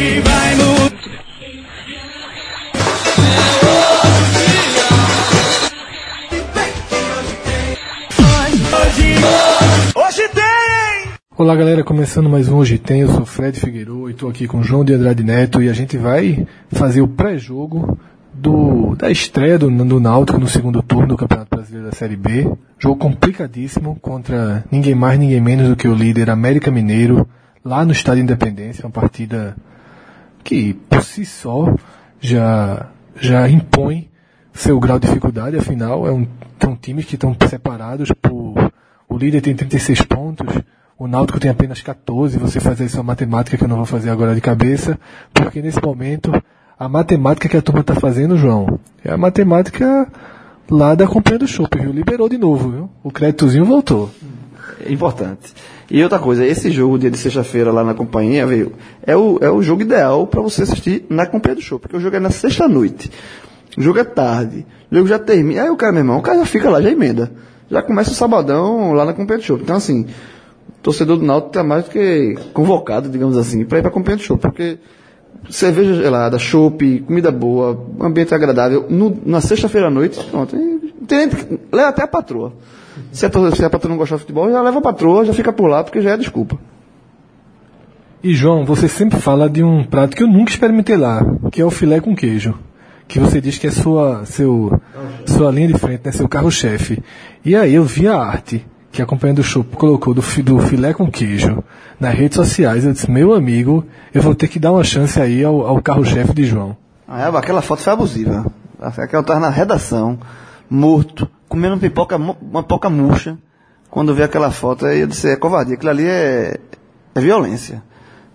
Vai mudar. Hoje, hoje tem! Olá galera, começando mais um Hoje Tem, eu sou Fred Figueiredo e estou aqui com João de Andrade Neto e a gente vai fazer o pré-jogo do, da estreia do, do Náutico no segundo turno do Campeonato Brasileiro da Série B. Jogo complicadíssimo contra ninguém mais, ninguém menos do que o líder América Mineiro, lá no Estádio Independência, uma partida que por si só já, já impõe seu grau de dificuldade, afinal é um, são times que estão separados por o líder tem 36 pontos, o Náutico tem apenas 14, você fazer essa matemática que eu não vou fazer agora de cabeça, porque nesse momento a matemática que a turma está fazendo, João, é a matemática lá da companhia do Chopp, viu? Liberou de novo, viu? O créditozinho voltou. Importante. E outra coisa, esse jogo, dia de sexta-feira lá na companhia, veio, é o, é o jogo ideal para você assistir na companhia do show, porque o jogo é na sexta-noite. O jogo é tarde. O jogo já termina. Aí o cara, meu irmão, o cara já fica lá, já emenda. Já começa o sabadão lá na companhia do show. Então, assim, o torcedor do Náutico está mais do que convocado, digamos assim, para ir para a companhia do show, porque cerveja gelada, chopp, comida boa, ambiente agradável, no- na sexta-feira à noite, pronto. E tem, leva até a patroa. Se a, tor- se a patroa não gostar de futebol, já leva a patroa, já fica por lá, porque já é desculpa. E João, você sempre fala de um prato que eu nunca experimentei lá, que é o filé com queijo. Que você diz que é sua, seu, sua linha de frente, né? Seu carro-chefe. E aí eu vi a arte que a companhia do show colocou do, do filé com queijo nas redes sociais. Eu disse, meu amigo, eu vou ter que dar uma chance aí ao, ao carro-chefe de João. Ah, é, aquela foto foi abusiva. Aquela tava na redação, morto, comendo pipoca, uma pipoca murcha. Quando eu vi aquela foto, aí eu disse, é covardia, aquilo ali é, é violência.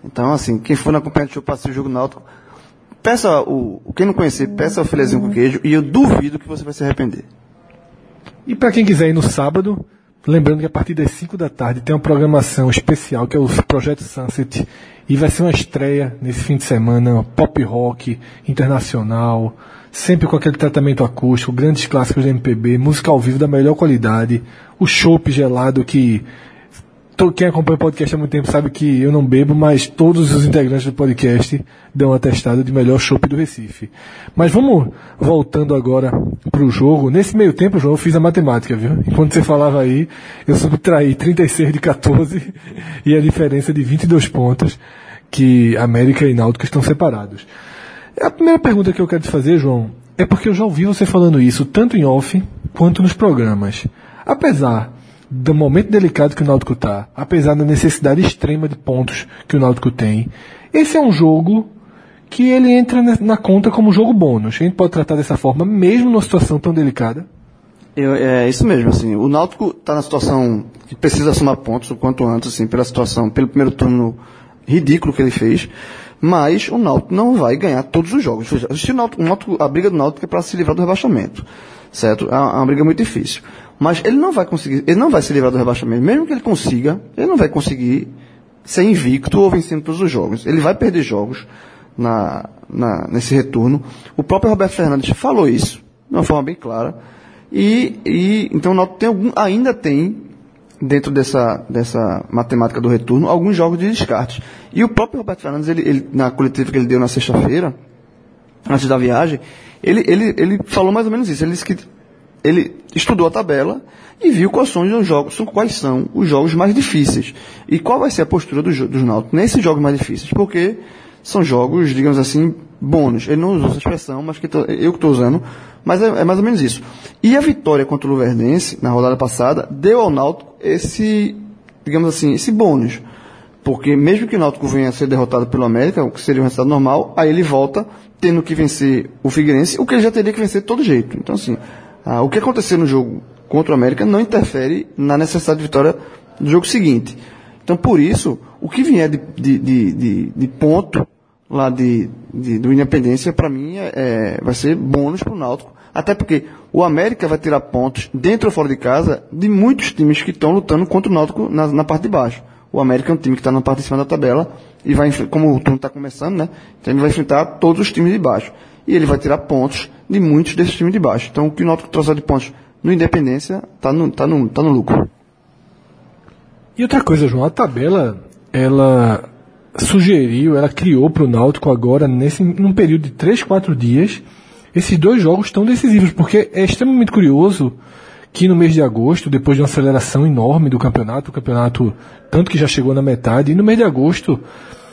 Então, assim, quem for na companhia para assistir o jogo náutico, peça o- quem não conhecer, peça o filezinho com queijo e eu duvido que você vai se arrepender. E para quem quiser ir no sábado, lembrando que a partir das 5 da tarde tem uma programação especial que é o Projeto Sunset e vai ser uma estreia nesse fim de semana, pop rock internacional, sempre com aquele tratamento acústico, grandes clássicos da MPB, música ao vivo da melhor qualidade, o chopp gelado que quem acompanha o podcast há muito tempo sabe que eu não bebo, mas todos os integrantes do podcast dão um atestado de melhor chopp do Recife. Mas vamos voltando agora pro jogo. Nesse meio tempo, João, eu fiz a matemática, viu? Enquanto você falava aí, eu subtraí 36 de 14 e a diferença de 22 pontos que América e Náutico estão separados. A primeira pergunta que eu quero te fazer, João, é porque eu já ouvi você falando isso tanto em off quanto nos programas. Apesar do momento delicado que o Náutico está, apesar da necessidade extrema de pontos que o Náutico tem, esse é um jogo que ele entra na- na conta como jogo bônus. A gente pode tratar dessa forma, mesmo numa situação tão delicada. Eu- é isso mesmo, assim, o Náutico está na situação que precisa somar pontos o quanto antes, assim, pela situação, pelo primeiro turno ridículo que ele fez, mas o Náutico não vai ganhar todos os jogos. Se o Náutico, o Náutico- a briga do Náutico é para se livrar do rebaixamento, certo? É uma, é uma briga muito difícil. Mas ele não vai conseguir, ele não vai se livrar do rebaixamento, mesmo que ele consiga, ele não vai conseguir ser invicto ou vencendo todos os jogos. Ele vai perder jogos na, na- nesse retorno. O próprio Roberto Fernandes falou isso de uma forma bem clara. E, e então o Náutico tem algum, ainda tem dentro dessa, dessa matemática do retorno alguns jogos de descarte. E o próprio Roberto Fernandes, ele, ele- na coletiva que ele deu na sexta-feira, antes da viagem, ele, ele, ele falou mais ou menos isso. Ele disse que ele estudou a tabela e viu quais são os jogos, quais são os jogos mais difíceis. E qual vai ser a postura dos, dos Náuticos nesses jogos mais difíceis. Porque são jogos, digamos assim, bônus. Ele não usou essa expressão, mas que eu que estou usando. Mas é, é mais ou menos isso. E a vitória contra o Luverdense, na rodada passada, deu ao Náutico esse, digamos assim, esse bônus. Porque mesmo que o Náutico venha a ser derrotado pelo América, o que seria um resultado normal, aí ele volta tendo que vencer o Figueirense, o que ele já teria que vencer de todo jeito. Então, assim, ah, o que acontecer no jogo contra o América não interfere na necessidade de vitória do jogo seguinte. Então, por isso, o que vier de, de, de- de ponto lá de, de- do Independência, para mim, é, é- vai ser bônus para o Náutico. Até porque o América vai tirar pontos, dentro ou fora de casa, de muitos times que estão lutando contra o Náutico na, na parte de baixo. O América é um time que está na parte de cima da tabela e vai, como o turno está começando, né? Então ele vai enfrentar todos os times de baixo. E ele vai tirar pontos de muitos desses times de baixo. Então o que o Náutico trouxe de pontos no Independência está no, tá no, tá no lucro. E outra coisa, João, a tabela, ela sugeriu, ela criou para o Náutico agora, nesse, num período de 3, 4 dias, esses dois jogos tão decisivos, porque é extremamente curioso que no mês de agosto, depois de uma aceleração enorme do campeonato, o campeonato tanto que já chegou na metade, e no mês de agosto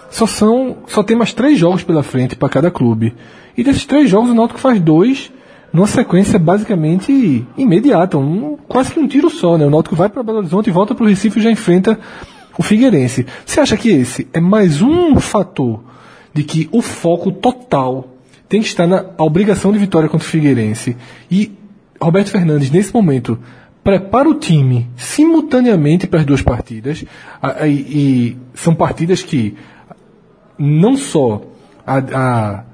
só são só tem mais três jogos pela frente para cada clube. E desses três jogos o Náutico faz dois numa sequência basicamente imediata, um, quase que um tiro só, né? O Náutico vai para Belo Horizonte volta para o Recife e já enfrenta o Figueirense. Você acha que esse é mais um fator de que o foco total tem que estar na obrigação de vitória contra o Figueirense e Roberto Fernandes, nesse momento, prepara o time simultaneamente para as duas partidas, e são partidas que não só a, a,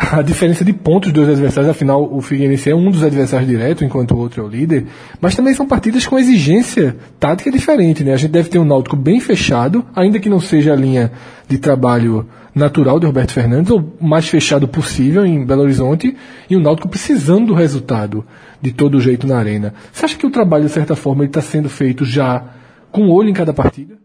a, diferença de pontos dos adversários, afinal o Figueirense é um dos adversários direto, enquanto o outro é o líder, mas também são partidas com exigência tática diferente, né? A gente deve ter um Náutico bem fechado, ainda que não seja a linha de trabalho natural de Roberto Fernandes, ou mais fechado possível em Belo Horizonte, e o Náutico precisando do resultado de todo jeito na arena. Você acha que o trabalho, de certa forma, está sendo feito já com olho em cada partida?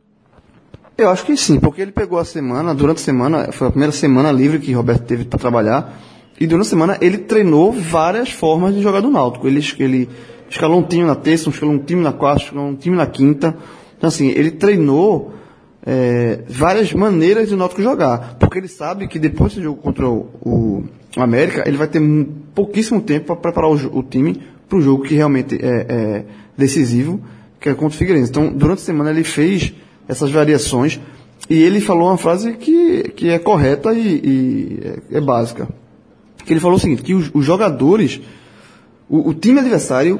Eu acho que sim, porque ele pegou a semana, durante a semana, foi a primeira semana livre que Roberto teve para trabalhar, e durante a semana ele treinou várias formas de jogar do Náutico. Ele, ele escalou um time na terça, escalou um time na quarta, escalou um time na quinta. Então, assim, ele treinou é, várias maneiras do Náutico jogar, porque ele sabe que depois desse jogo contra o, o América, ele vai ter pouquíssimo tempo para preparar o, o time para o jogo que realmente é, é, decisivo, que é contra o Figueirense. Então, durante a semana ele fez essas variações e ele falou uma frase que, que é correta e, e é, é, básica. Que ele falou o seguinte, que os, os jogadores, o, o, time adversário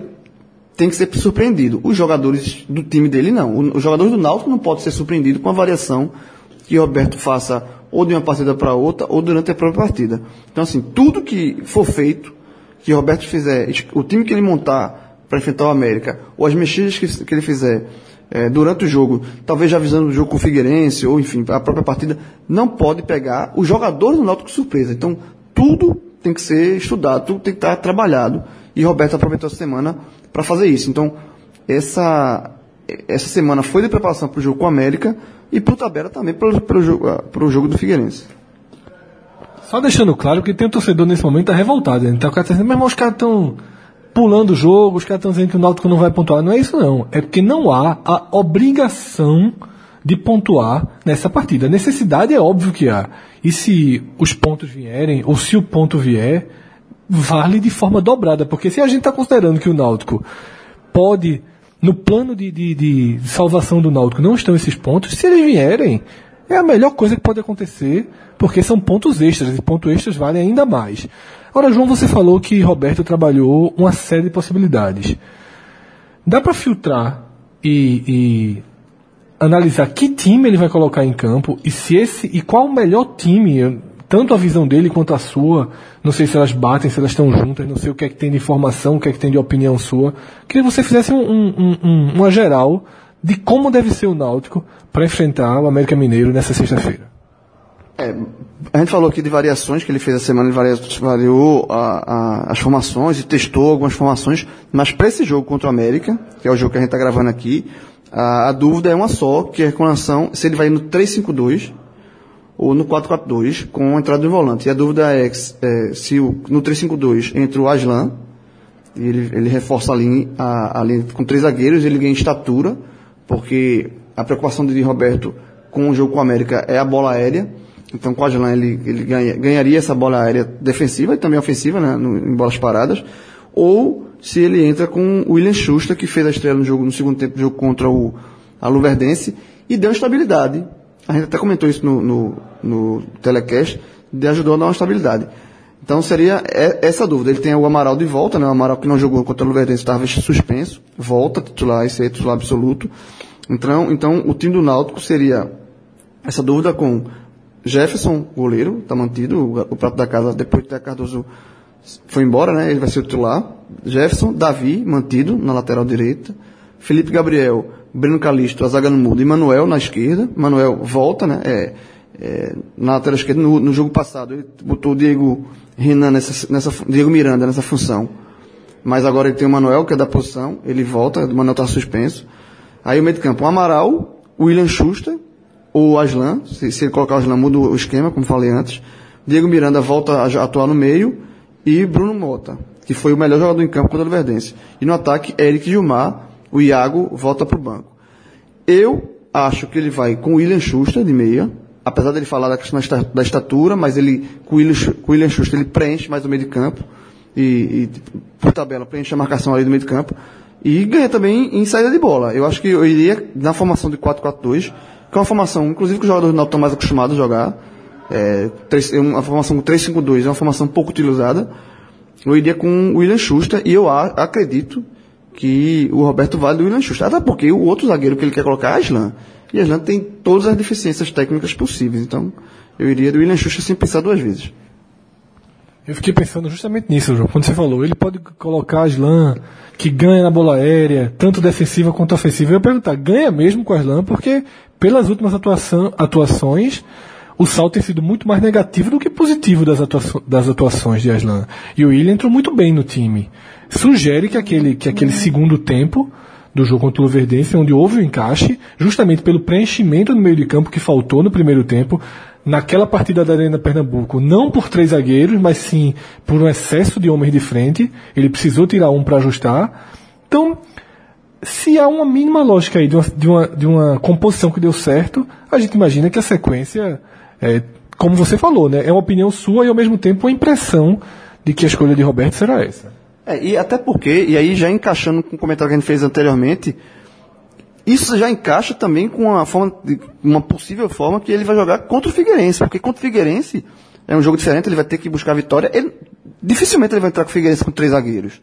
tem que ser surpreendido. Os jogadores do time dele não. os jogadores do Náutico não podem ser surpreendidos com a variação que Roberto faça ou de uma partida para outra ou durante a própria partida. Então assim, tudo que for feito, que Roberto fizer, o time que ele montar para enfrentar o América, ou as mexidas que, que ele fizer é, durante o jogo, talvez já avisando o jogo com o Figueirense, ou enfim, a própria partida, não pode pegar os jogadores do Náutico surpresa. Então, tudo tem que ser estudado, tudo tem que estar trabalhado. E Roberto aproveitou essa semana para fazer isso. Então, essa, essa semana foi de preparação para o jogo com o América e para o Tabela também para o jogo, ah, jogo do Figueirense. Só deixando claro que tem um torcedor nesse momento tá revoltado. Então o cara tá dizendo, meu irmão, os caras estão pulando o jogo, os caras estão dizendo que o Náutico não vai pontuar. Não é isso não. É porque não há a obrigação de pontuar nessa partida. A necessidade é óbvio que há. E se os pontos vierem, ou se o ponto vier, vale de forma dobrada. Porque se a gente está considerando que o Náutico pode, no plano de, de, de salvação do Náutico, não estão esses pontos, se eles vierem, é a melhor coisa que pode acontecer, porque são pontos extras, e pontos extras valem ainda mais. Ora, João, você falou que Roberto trabalhou uma série de possibilidades. Dá para filtrar e, e, analisar que time ele vai colocar em campo e se esse e qual o melhor time, tanto a visão dele quanto a sua. Não sei se elas batem, se elas estão juntas, não sei o que é que tem de informação, o que é que tem de opinião sua. Queria que você fizesse um, um, um, uma geral de como deve ser o Náutico para enfrentar o América Mineiro nessa sexta-feira. É, a gente falou aqui de variações que ele fez a semana, ele variou a, a, as formações e testou algumas formações, mas para esse jogo contra o América, que é o jogo que a gente está gravando aqui, a, a, dúvida é uma só, que é com relação se ele vai no 3-5-2 ou no 4-4-2 com a entrada do volante. E a dúvida é, é se o, no 3-5-2 entra o Aslan, ele, ele reforça a linha, a, a linha com três zagueiros, ele ganha estatura, porque a preocupação de Roberto com o jogo com o América é a bola aérea, então, com o Aslan, ele, ele ganha, ganharia essa bola aérea defensiva e também ofensiva, né, no, em bolas paradas. Ou se ele entra com o William Schuster, que fez a estrela no jogo no segundo tempo do jogo contra o Luverdense e deu estabilidade. A gente até comentou isso no, no, no telecast, de ajudou a dar uma estabilidade. Então seria essa dúvida. Ele tem o Amaral de volta, né? O Amaral que não jogou contra o Luverdense estava suspenso, volta titular, esse é titular absoluto. Então, então o time do Náutico seria essa dúvida com Jefferson, goleiro, está mantido, o, prato da casa, depois que o Cardoso foi embora, né? Ele vai ser o titular. Jefferson, Davi, mantido na lateral direita. Felipe Gabriel, Breno Calisto, a zaga no mudo, e Manuel na esquerda. Manuel volta, né? É, é, na lateral esquerda, no, no, jogo passado, ele botou o Diego Renan nessa, nessa, Diego Miranda nessa função. Mas agora ele tem o Manuel, que é da posição, ele volta, o Manuel está suspenso. Aí o meio de campo, o Amaral, o William Schuster, ou Aslan, se, se ele colocar o Aslan muda o esquema, como falei antes. Diego Miranda volta a atuar no meio e Bruno Mota, que foi o melhor jogador em campo contra o Verdense. E no ataque, Eric Gilmar, o Iago volta para o banco. Eu acho que ele vai com o William Schuster de meia, apesar dele falar da questão da estatura, mas ele, com o William, Schuster, ele preenche mais o meio de campo e, e, por tabela, preenche a marcação ali do meio de campo. E ganha também em saída de bola. Eu acho que eu iria na formação de 4-4-2, que é uma formação, inclusive, que os jogadores não estão mais acostumados a jogar. É, uma formação 3-5-2 é uma formação pouco utilizada. Eu iria com o William Schuster e eu acredito que o Roberto vale do William Schuster. Até porque o outro zagueiro que ele quer colocar é Aslan. E Aslan tem todas as deficiências técnicas possíveis. Então, eu iria do William Schuster sem pensar duas vezes. Eu fiquei pensando justamente nisso, João. Quando você falou, ele pode colocar Aslan, que ganha na bola aérea, tanto defensiva quanto ofensiva. Eu ia perguntar, ganha mesmo com Aslan? Porque pelas últimas atuação, atuações, o salto tem sido muito mais negativo do que positivo das, das atuações de Aslan. E o William entrou muito bem no time. Sugere que aquele, que aquele segundo tempo do jogo contra o Luverdense, onde houve o encaixe, justamente pelo preenchimento no meio de campo que faltou no primeiro tempo, naquela partida da Arena Pernambuco, não por três zagueiros, mas sim por um excesso de homens de frente. Ele precisou tirar um para ajustar. Então, se há uma mínima lógica aí de uma, de, uma, de uma composição que deu certo, a gente imagina que a sequência, é, como você falou, né, é uma opinião sua e ao mesmo tempo uma impressão de que a escolha de Roberto será essa. É, e até porque, e aí já encaixando com o comentário que a gente fez anteriormente, isso já encaixa também com uma, forma uma possível forma que ele vai jogar contra o Figueirense, porque contra o Figueirense é um jogo diferente, ele vai ter que buscar a vitória. Ele, dificilmente ele vai entrar com o Figueirense com três zagueiros.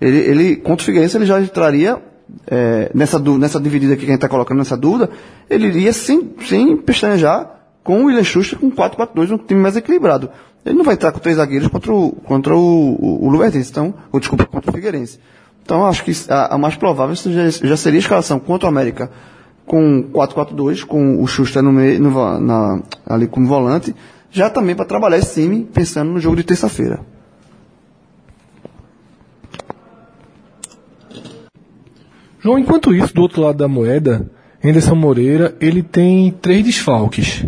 Ele, ele contra o Figueirense ele já entraria é, nessa, nessa dividida aqui que a gente está colocando nessa dúvida, ele iria sem, sem pestanejar com o William Schuster com 4-4-2, um time mais equilibrado. Ele não vai entrar com três zagueiros contra o, contra o, o, o Luverdense, então, ou desculpa, contra o Figueirense. Então, acho que a, a mais provável já, já, seria a escalação contra o América com 4-4-2, com o Schuster no meio, no, na, ali como volante, já também para trabalhar esse time, pensando no jogo de terça-feira. João, enquanto isso, do outro lado da moeda, Anderson Moreira, ele tem três desfalques,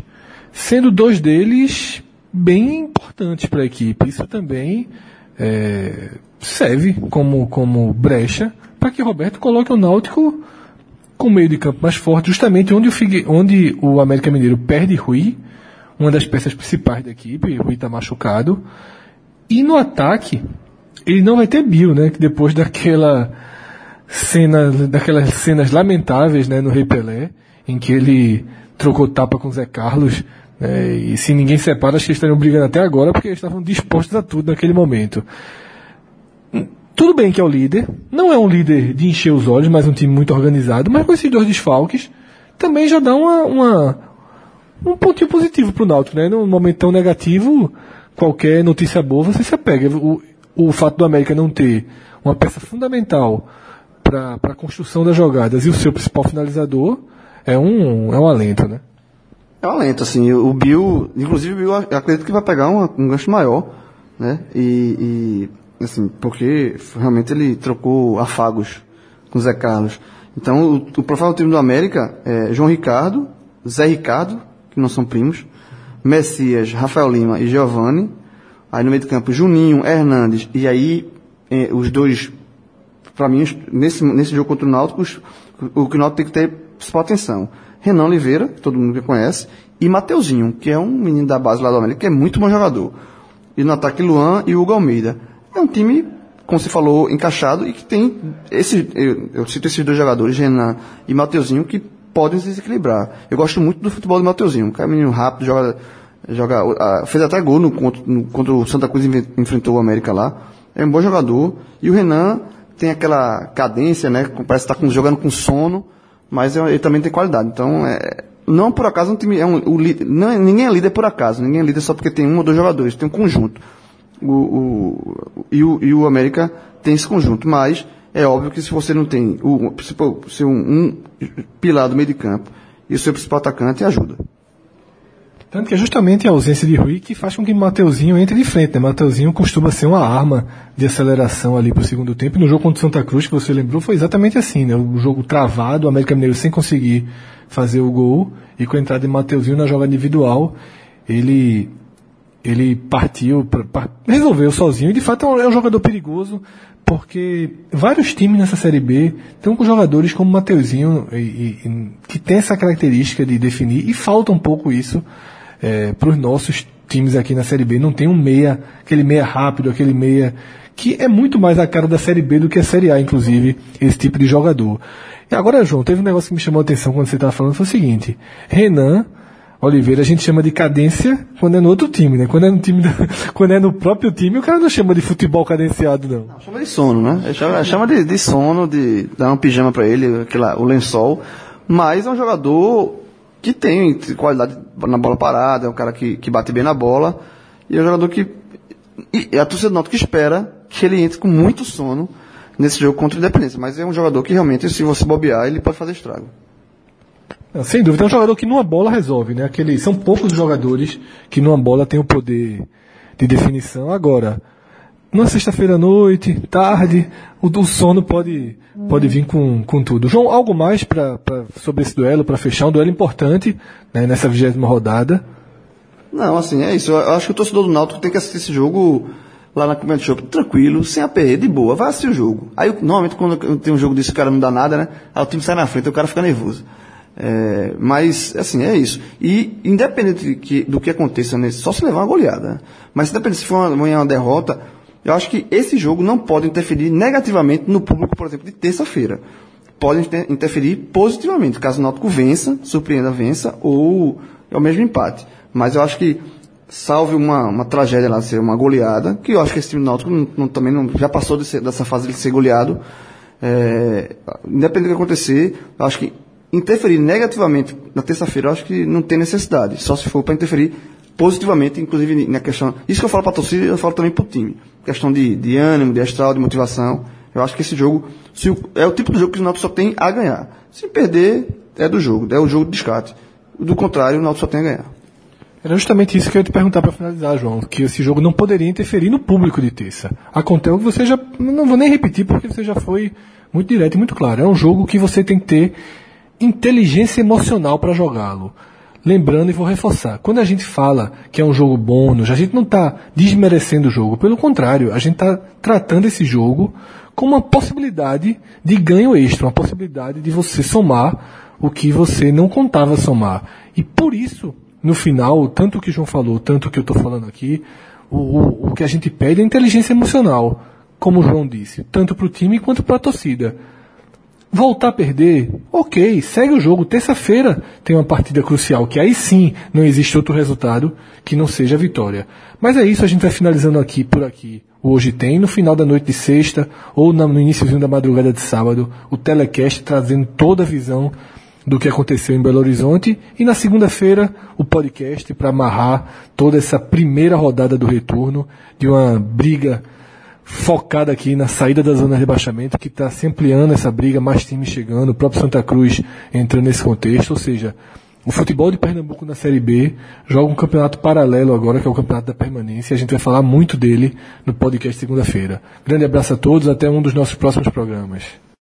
sendo dois deles bem para a equipe. Isso também é, serve como, como brecha para que Roberto coloque o Náutico com meio de campo mais forte, justamente onde o, Figue, onde o América Mineiro perde Rui, uma das peças principais da equipe, Rui está machucado, e no ataque ele não vai ter Bill, né? Que depois daquela cena, daquelas cenas lamentáveis, né, no Rei Pelé, em que ele trocou tapa com o Zé Carlos, né, e se ninguém separa, acho que eles estariam brigando até agora porque eles estavam dispostos a tudo naquele momento. Tudo bem que é o líder, não é um líder de encher os olhos, mas um time muito organizado, mas com esses dois desfalques, também já dá uma, uma um pontinho positivo para o Náutico, né? Num momento tão negativo, qualquer notícia boa você se apega. O, o fato do América não ter uma peça fundamental para a construção das jogadas e o seu principal finalizador é um, é um alento, né? É um alento, assim. O Bill, inclusive o Bill, acredito que vai pegar uma, um gancho maior, né? E, e assim, porque realmente ele trocou afagos com o Zé Carlos. Então, o, o time do América é João Ricardo, Zé Ricardo, que não são primos, Messias, Rafael Lima e Giovanni. Aí no meio do campo, Juninho, Hernandes. E aí, eh, os dois, para mim, nesse, nesse jogo contra o Náutico, o que o Náutico tem que ter principal atenção. Renan Oliveira, que todo mundo conhece, e Mateuzinho, que é um menino da base lá do América, que é muito bom jogador. E no ataque, Luan e Hugo Almeida. É um time, como você falou, encaixado e que tem esse, eu, eu cito esses dois jogadores, Renan e Mateuzinho, que podem se desequilibrar. Eu gosto muito do futebol do Mateuzinho. Um cara menino rápido, joga, joga, fez até gol no, no, contra o Santa Cruz enfrentou o América lá. É um bom jogador. E o Renan tem aquela cadência, né? Parece estar com, jogando com sono, mas ele também tem qualidade. Então, é, não por acaso um time é um, o, não, é, ninguém é líder por acaso, ninguém é líder só porque tem um ou dois jogadores, tem um conjunto o, o, e, o, e o América tem esse conjunto. Mas é óbvio que se você não tem o, se um, um pilar do meio de campo e o seu principal atacante, ajuda. Tanto que é justamente a ausência de Rui que faz com que Mateuzinho entre de frente. Né? Mateuzinho costuma ser uma arma de aceleração ali para o segundo tempo. No jogo contra o Santa Cruz, que você lembrou, foi exatamente assim. Né? O jogo travado, o América Mineiro sem conseguir fazer o gol. E com a entrada de Mateuzinho na jogada individual, ele ele partiu, pra, pra, resolveu sozinho. E de fato é um, é um jogador perigoso porque vários times nessa Série B estão com jogadores como Mateuzinho, e, e, que tem essa característica de definir, e falta um pouco isso é, para os nossos times aqui na Série B. Não tem um meia, aquele meia rápido, aquele meia que é muito mais a cara da Série B do que a Série A, inclusive, esse tipo de jogador. E agora, João, teve um negócio que me chamou a atenção quando você estava falando, foi o seguinte, Renan Oliveira a gente chama de cadência quando é no outro time, né? Quando é no time, do, quando é no próprio time, o cara não chama de futebol cadenciado, não. não chama de sono, né? Chama, chama de, de, sono, de dar um pijama para ele, aquela, o lençol. Mas é um jogador que tem qualidade na bola parada, é um cara que, que bate bem na bola. E é um jogador que. E a torcida nota que espera que ele entre com muito sono nesse jogo contra o Independência. Mas é um jogador que realmente, se você bobear, ele pode fazer estrago. Sem dúvida, é um jogador que numa bola resolve, né? Aquele, são poucos jogadores que numa bola tem o poder de definição. Agora, numa sexta-feira à noite, tarde, o, o, sono pode, pode vir com, com tudo. João, algo mais pra, pra sobre esse duelo, para fechar? Um duelo importante né, nessa vigésima rodada. Não, assim, é isso. Eu acho que o torcedor do Náutico tem que assistir esse jogo lá na Comédia Shop, tranquilo, sem aperreio, de boa, vai assistir o jogo. Aí, normalmente, quando tem um jogo desse, o cara não dá nada, né? Aí o time sai na frente, o cara fica nervoso. É, mas, assim, é isso. E, independente que, do que aconteça, nesse, só se levar uma goleada. Né? Mas, independente se for uma, uma derrota, eu acho que esse jogo não pode interferir negativamente no público, por exemplo, de terça-feira. Pode inter interferir positivamente, caso o Náutico vença, surpreenda, vença, ou é o mesmo empate. Mas eu acho que, salve uma, uma tragédia lá, ser uma goleada, que eu acho que esse time do Náutico não, não, também não, já passou ser, dessa fase de ser goleado. É, independente do que acontecer, eu acho que interferir negativamente na terça-feira, eu acho que não tem necessidade. Só se for para interferir positivamente, inclusive na questão. Isso que eu falo para a torcida, eu falo também para o time. Questão de, de ânimo, de astral, de motivação. Eu acho que esse jogo se é o tipo de jogo que o Náutico só tem a ganhar. Se perder, é do jogo, é o jogo de descarte. Do contrário, o Náutico só tem a ganhar. Era justamente isso que eu ia te perguntar para finalizar, João, que esse jogo não poderia interferir no público de terça. Acontece que você já. Não vou nem repetir, porque você já foi muito direto e muito claro. É um jogo que você tem que ter inteligência emocional para jogá-lo. Lembrando e vou reforçar, quando a gente fala que é um jogo bônus, a gente não está desmerecendo o jogo, pelo contrário, a gente está tratando esse jogo como uma possibilidade de ganho extra, uma possibilidade de você somar o que você não contava somar. E por isso, no final, tanto o que o João falou, tanto o que eu estou falando aqui, o, o, o que a gente pede é inteligência emocional, como o João disse, tanto para o time quanto para a torcida. Voltar a perder, ok, segue o jogo. Terça-feira tem uma partida crucial, que aí sim não existe outro resultado que não seja a vitória. Mas é isso, a gente vai finalizando aqui por aqui. Hoje tem, no final da noite de sexta, ou no iníciozinho da madrugada de sábado, o telecast trazendo toda a visão do que aconteceu em Belo Horizonte. E na segunda-feira, o podcast para amarrar toda essa primeira rodada do retorno de uma briga focada aqui na saída da zona de rebaixamento, que está se ampliando essa briga, mais times chegando, o próprio Santa Cruz entrando nesse contexto, ou seja, o futebol de Pernambuco na Série B joga um campeonato paralelo agora, que é o campeonato da permanência, e a gente vai falar muito dele no podcast segunda-feira. Grande abraço a todos, até um dos nossos próximos programas.